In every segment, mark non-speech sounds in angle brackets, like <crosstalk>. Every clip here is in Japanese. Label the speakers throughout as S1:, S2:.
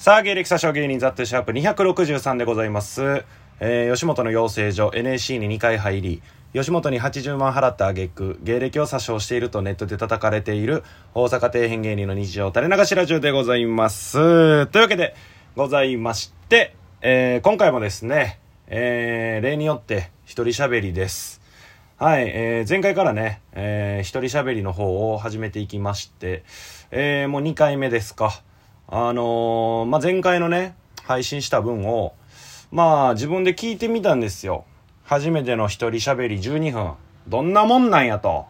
S1: さあ、芸歴詐称芸人ザットシャープ263でございます。えー、吉本の養成所 NAC に2回入り、吉本に80万払った挙句、芸歴を詐称しているとネットで叩かれている大阪底辺芸人の日常垂れ流しラジオでございます。というわけでございまして、えー、今回もですね、えー、例によって一人喋りです。はい、えー、前回からね、えー、一人喋りの方を始めていきまして、えー、もう2回目ですか。あのー、まあ、前回のね、配信した分を、まあ、自分で聞いてみたんですよ。初めての一人喋り12分。どんなもんなんやと。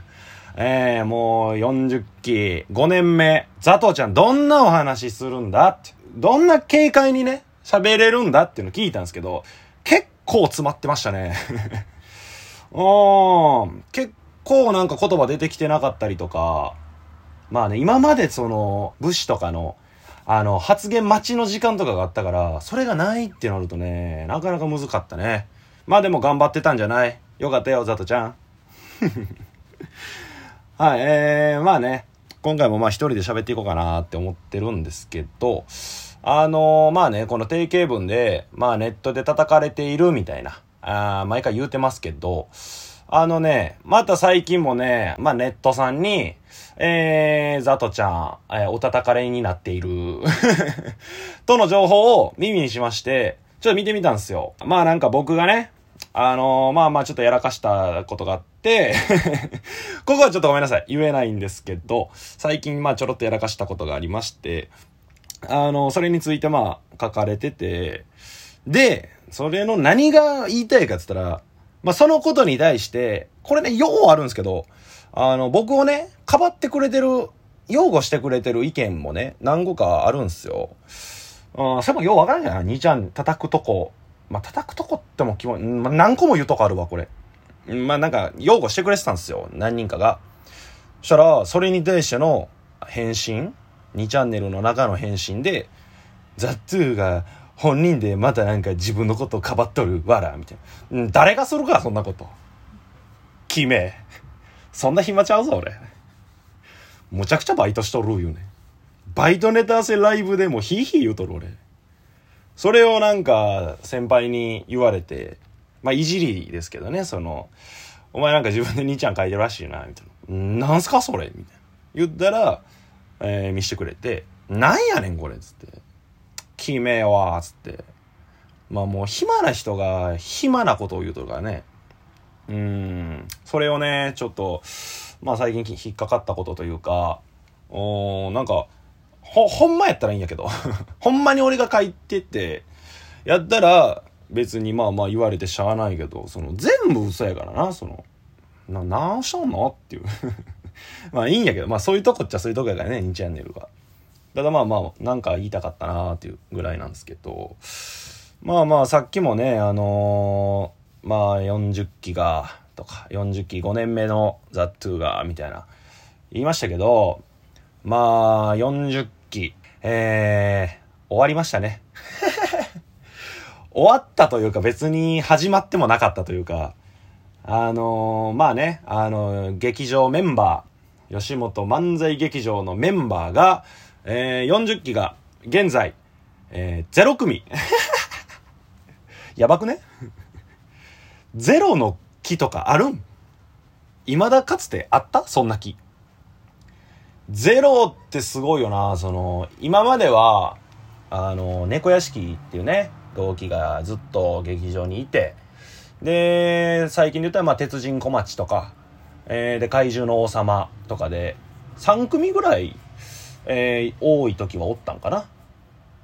S1: <laughs> えー、もう40期、5年目。ザトちゃん、どんなお話するんだって。どんな軽快にね、喋れるんだっていうの聞いたんですけど、結構詰まってましたね。<laughs> うーん、結構なんか言葉出てきてなかったりとか、まあね、今までその、武士とかの、あの、発言待ちの時間とかがあったから、それがないってなるとね、なかなか難かったね。まあでも頑張ってたんじゃない？よかったよ、ザトちゃん。<laughs> はい、えー、まあね、今回もまあ一人で喋っていこうかなって思ってるんですけど、あのー、まあね、この定型文で、まあネットで叩かれているみたいな、あ毎回言うてますけど、あのね、また最近もね、まあネットさんに、えー、ザトちゃん、えー、お叩かれになっている、<laughs> との情報を耳にしまして、ちょっと見てみたんですよ。まあなんか僕がね、あのー、まあまあちょっとやらかしたことがあって、<laughs> ここはちょっとごめんなさい。言えないんですけど、最近まあちょろっとやらかしたことがありまして、あのー、それについてまあ書かれてて、で、それの何が言いたいかって言ったら、まあそのことに対して、これね、ようあるんですけど、あの、僕をね、かばってくれてる、擁護してくれてる意見もね、何個かあるんすよ。うん、それもようわからんじゃない？兄ちゃん叩くとこ。まあ、叩くとこっても気も、まあ、何個も言うとこあるわ、これ。まあ、なんか、擁護してくれてたんですよ。何人かが。そしたら、それに対しての返信 ?2 チャンネルの中の返信で、ザッツーが本人でまたなんか自分のことをかばっとる、わら、みたいな。うん、誰がするか、そんなこと。決め。そんな暇ちゃうぞ、俺。むちゃくちゃバイトしとるよね。バイトネタ合わせライブでもヒーヒー言うとる俺。それをなんか先輩に言われて、まあいじりですけどね、その、お前なんか自分で兄ちゃん書いてるらしいな、みたいな。なんすかそれみたいな。言ったら、えー、見してくれて、なんやねんこれ、つって。決めよわ、つって。まあもう暇な人が暇なことを言うとるかね。うん、それをね、ちょっと、まあ最近引っかかったことというか、おなんか、ほ、ほんまやったらいいんやけど、<laughs> ほんまに俺が書いてて、やったら、別にまあまあ言われてしゃあないけど、その、全部嘘やからな、その、な、なんしとんのっていう。<laughs> まあいいんやけど、まあそういうとこっちゃそういうとこやからね、2チャンネルが。ただまあまあ、なんか言いたかったなーっていうぐらいなんですけど、まあまあさっきもね、あのー、まあ40期が、とか、40期5年目のザ・トゥーが、みたいな、言いましたけど、まあ、40期、えー、終わりましたね。<laughs> 終わったというか別に始まってもなかったというか、あのー、まあね、あのー、劇場メンバー、吉本漫才劇場のメンバーが、えー、40期が現在、えー、0組。<laughs> やばくね？ゼロの木とかあるん？未だかつてあった？そんな木。ゼロってすごいよな。その、今までは、あの、猫屋敷っていうね、同期がずっと劇場にいて、で、最近で言ったら、まあ、鉄人小町とか、えー、で、怪獣の王様とかで、3組ぐらい、えー、多い時はおったんかな。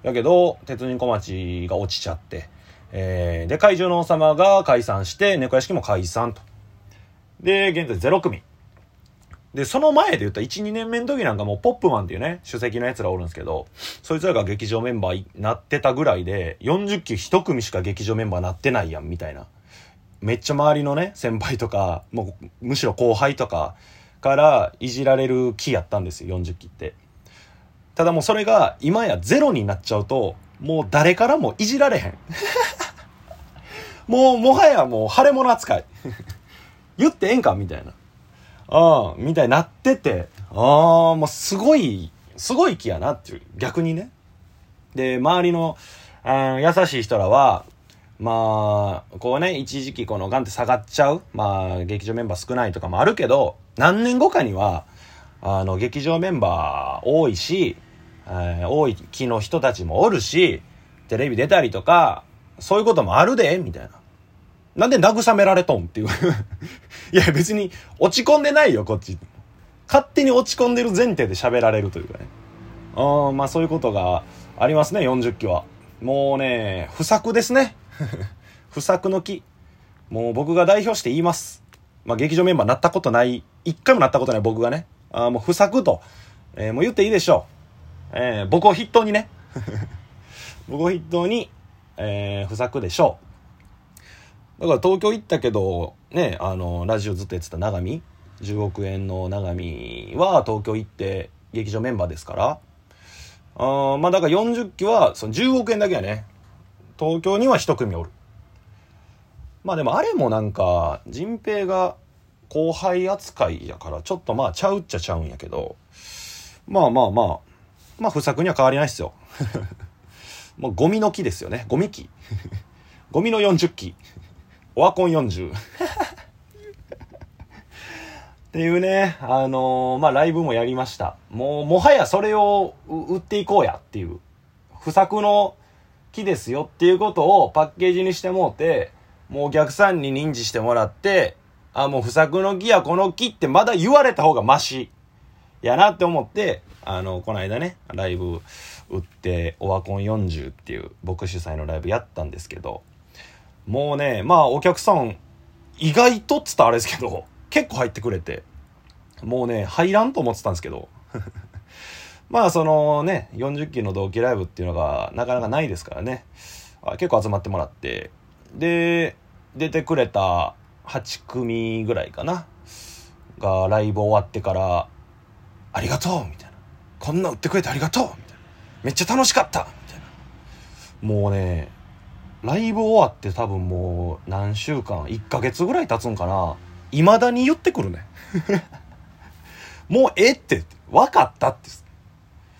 S1: やけど、鉄人小町が落ちちゃって、えー、で、怪獣の王様が解散して、猫屋敷も解散と。で、現在0組。で、その前で言った1、2年目の時なんかもうポップマンっていうね、主席の奴らおるんですけど、そいつらが劇場メンバーになってたぐらいで、40期1組しか劇場メンバーなってないやん、みたいな。めっちゃ周りのね、先輩とか、もう、むしろ後輩とかからいじられる気やったんですよ、40期って。ただもうそれが今やゼロになっちゃうと、もう誰からもいじられへん。もう、もはやもう腫れ物扱い。言ってええんかみたいな。ああ、みたいになってて、ああ、もうすごい、すごい気やなっていう、逆にね。で、周りの、あ優しい人らは、まあ、こうね、一時期このガンって下がっちゃう。まあ、劇場メンバー少ないとかもあるけど、何年後かには、あの、劇場メンバー多いし、えー、多い気の人たちもおるし、テレビ出たりとか、そういうこともあるで、みたいな。なんで慰められとんっていう <laughs> いや、別に落ち込んでないよ、こっち。勝手に落ち込んでる前提で喋られるというかね。あまあそういうことがありますね、40期は。もうね、不作ですね。<laughs> 不作の木。もう僕が代表して言います。まあ劇場メンバーなったことない、一回もなったことない僕がね。あもう不作と、えー、もう言っていいでしょう。えー、僕を筆頭にね。僕を筆頭に、えー、不作でしょう。だから東京行ったけど、ね、あの、ラジオずっとやってた長見10億円の長見は東京行って劇場メンバーですから、あまあだから40期はその10億円だけやね。東京には一組おる。まあでもあれもなんか、人平が後輩扱いやからちょっとまあちゃうっちゃちゃうんやけど、まあまあまあ、まあ不作には変わりないっすよ。<laughs> もうゴミの木ですよね。ゴミ木。ゴミの40期。オワコン40。っていうね、あのー、まあ、ライブもやりました。もう、もはやそれを売っていこうやっていう、不作の木ですよっていうことをパッケージにしてもうて、もうお客さんに認知してもらって、あ、もう不作の木やこの木ってまだ言われた方がマシ。やなって思って、あの、この間ね、ライブ売って、オワコン40っていう僕主催のライブやったんですけど、もうね、まあお客さん、意外とっつったらあれですけど、結構入ってくれて、もうね、入らんと思ってたんですけど、<laughs> まあそのね、40期の同期ライブっていうのがなかなかないですからね、結構集まってもらって、で、出てくれた8組ぐらいかな、がライブ終わってから、ありがとうみたいな。こんな売ってくれてありがとうみたいな。めっちゃ楽しかったみたいな。もうね、ライブ終わって多分もう何週間、1ヶ月ぐらい経つんかな。未だに言ってくるね。<laughs> もうええって、分かったって。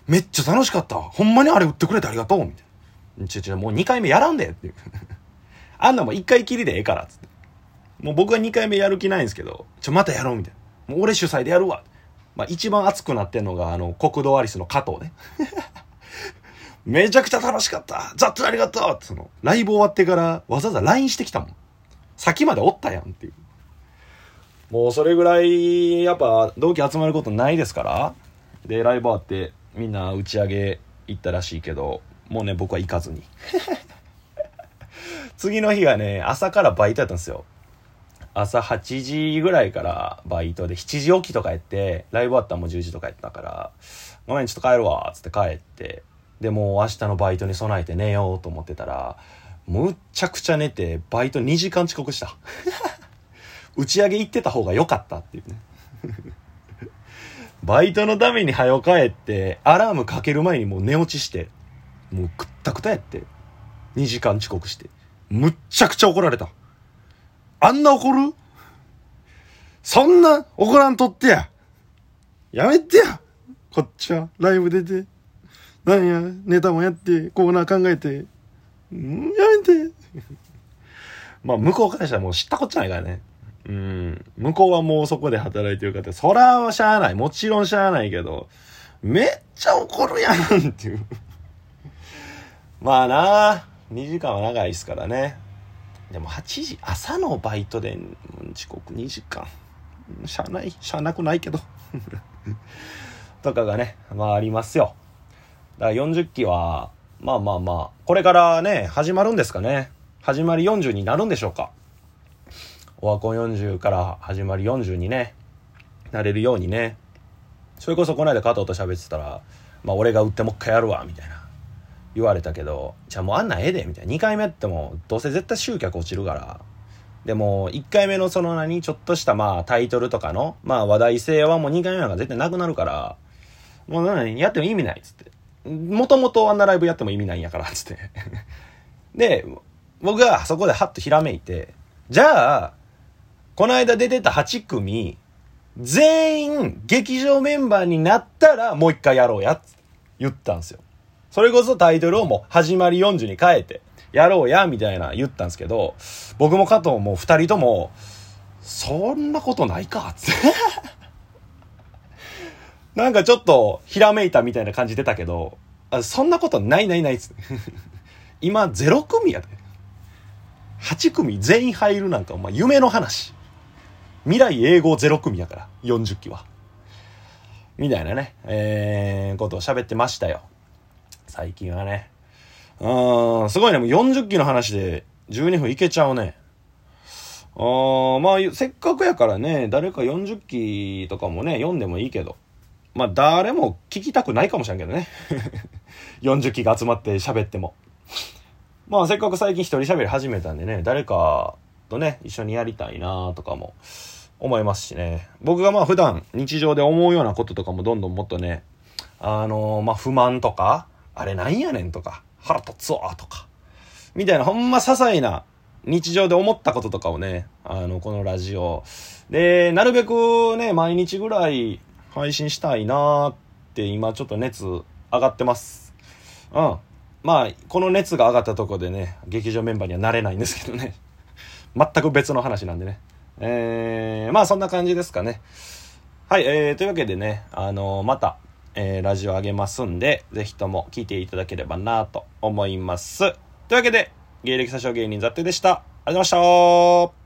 S1: めっちゃ楽しかった。ほんまにあれ売ってくれてありがとうみたいな。ちょちょ、もう2回目やらんでっていう。あんなもん1回きりでええからっつって。もう僕は2回目やる気ないんですけど、ちょ、またやろうみたいな。もう俺主催でやるわ。まあ一番熱くなってんのが、あの、国道アリスの加藤ね。<laughs> めちゃくちゃ楽しかったザッツありがとうってその、ライブ終わってからわざわざ LINE してきたもん。先までおったやんっていう。もうそれぐらい、やっぱ同期集まることないですから。で、ライブ終わってみんな打ち上げ行ったらしいけど、もうね、僕は行かずに。<laughs> 次の日がね、朝からバイトやったんですよ。朝8時ぐらいからバイトで7時起きとかやって、ライブ終わったらもう10時とかやったから、ごめん、ちょっと帰るわ、っつって帰って、で、もう明日のバイトに備えて寝ようと思ってたら、むっちゃくちゃ寝て、バイト2時間遅刻した。<laughs> 打ち上げ行ってた方が良かったっていうね。<laughs> バイトのために早帰って、アラームかける前にもう寝落ちして、もうくったくたやって、2時間遅刻して、むっちゃくちゃ怒られた。あんな怒る？そんな怒らんとってや。やめてや。こっちはライブ出て、なんや、ネタもやって、コーナー考えて、んやめて。<laughs> まあ、向こうからしたらもう知ったこっちゃないからね。うん。向こうはもうそこで働いてる方、そらはしゃあない。もちろんしゃあないけど、めっちゃ怒るやんっていう。まあな2時間は長いですからね。でも8時、朝のバイトで遅刻2時間。しゃあない、しゃあなくないけど。<laughs> とかがね、まあありますよ。だから40期は、まあまあまあ、これからね、始まるんですかね。始まり40になるんでしょうか。オワコン40から始まり40にね、なれるようにね。それこそこの間加藤と喋ってたら、まあ俺が売ってもう一回やるわ、みたいな。言われたけど、じゃあもうあんなええで、みたいな。2回目やっても、どうせ絶対集客落ちるから。でも、1回目のその何、ちょっとしたまあタイトルとかの、まあ話題性はもう2回目なんか絶対なくなるから、もう何、やっても意味ないっつって。もともとあんなライブやっても意味ないんやから、つって。で、僕がそこでハッとひらめいて、じゃあ、この間出てた8組、全員劇場メンバーになったらもう一回やろうやって言ったんですよ。それこそタイトルをもう始まり40に変えて、やろうや、みたいな言ったんですけど、僕も加藤も二人とも、そんなことないか、つって。<laughs> なんかちょっと、ひらめいたみたいな感じ出たけど、あそんなことないないないっつって。<laughs> 今、0組やで。8組全員入るなんか、お前、夢の話。未来英語0組やから、40期は。みたいなね、えー、ことを喋ってましたよ。最近はね。うん、すごいね、もう40期の話で12分いけちゃうね。あまあ、せっかくやからね、誰か40期とかもね、読んでもいいけど。まあ、誰も聞きたくないかもしれんけどね。40期が集まって喋っても。まあ、せっかく最近一人喋り始めたんでね、誰かとね、一緒にやりたいなとかも思いますしね。僕がまあ普段日常で思うようなこととかもどんどんもっとね、あのー、まあ不満とか、あれなんやねんとか、腹立つわとか、みたいなほんま些細な日常で思ったこととかをね、あの、このラジオ。で、なるべくね、毎日ぐらい配信したいなーって今ちょっと熱上がってます。うん。まあ、この熱が上がったとこでね、劇場メンバーにはなれないんですけどね。<laughs> 全く別の話なんでね。えー、まあそんな感じですかね。はい、えー、というわけでね、あのー、また、えー、ラジオ上げますんで、ぜひとも聞いていただければなと思います。というわけで、芸歴詐称芸人ザッテでした。ありがとうございました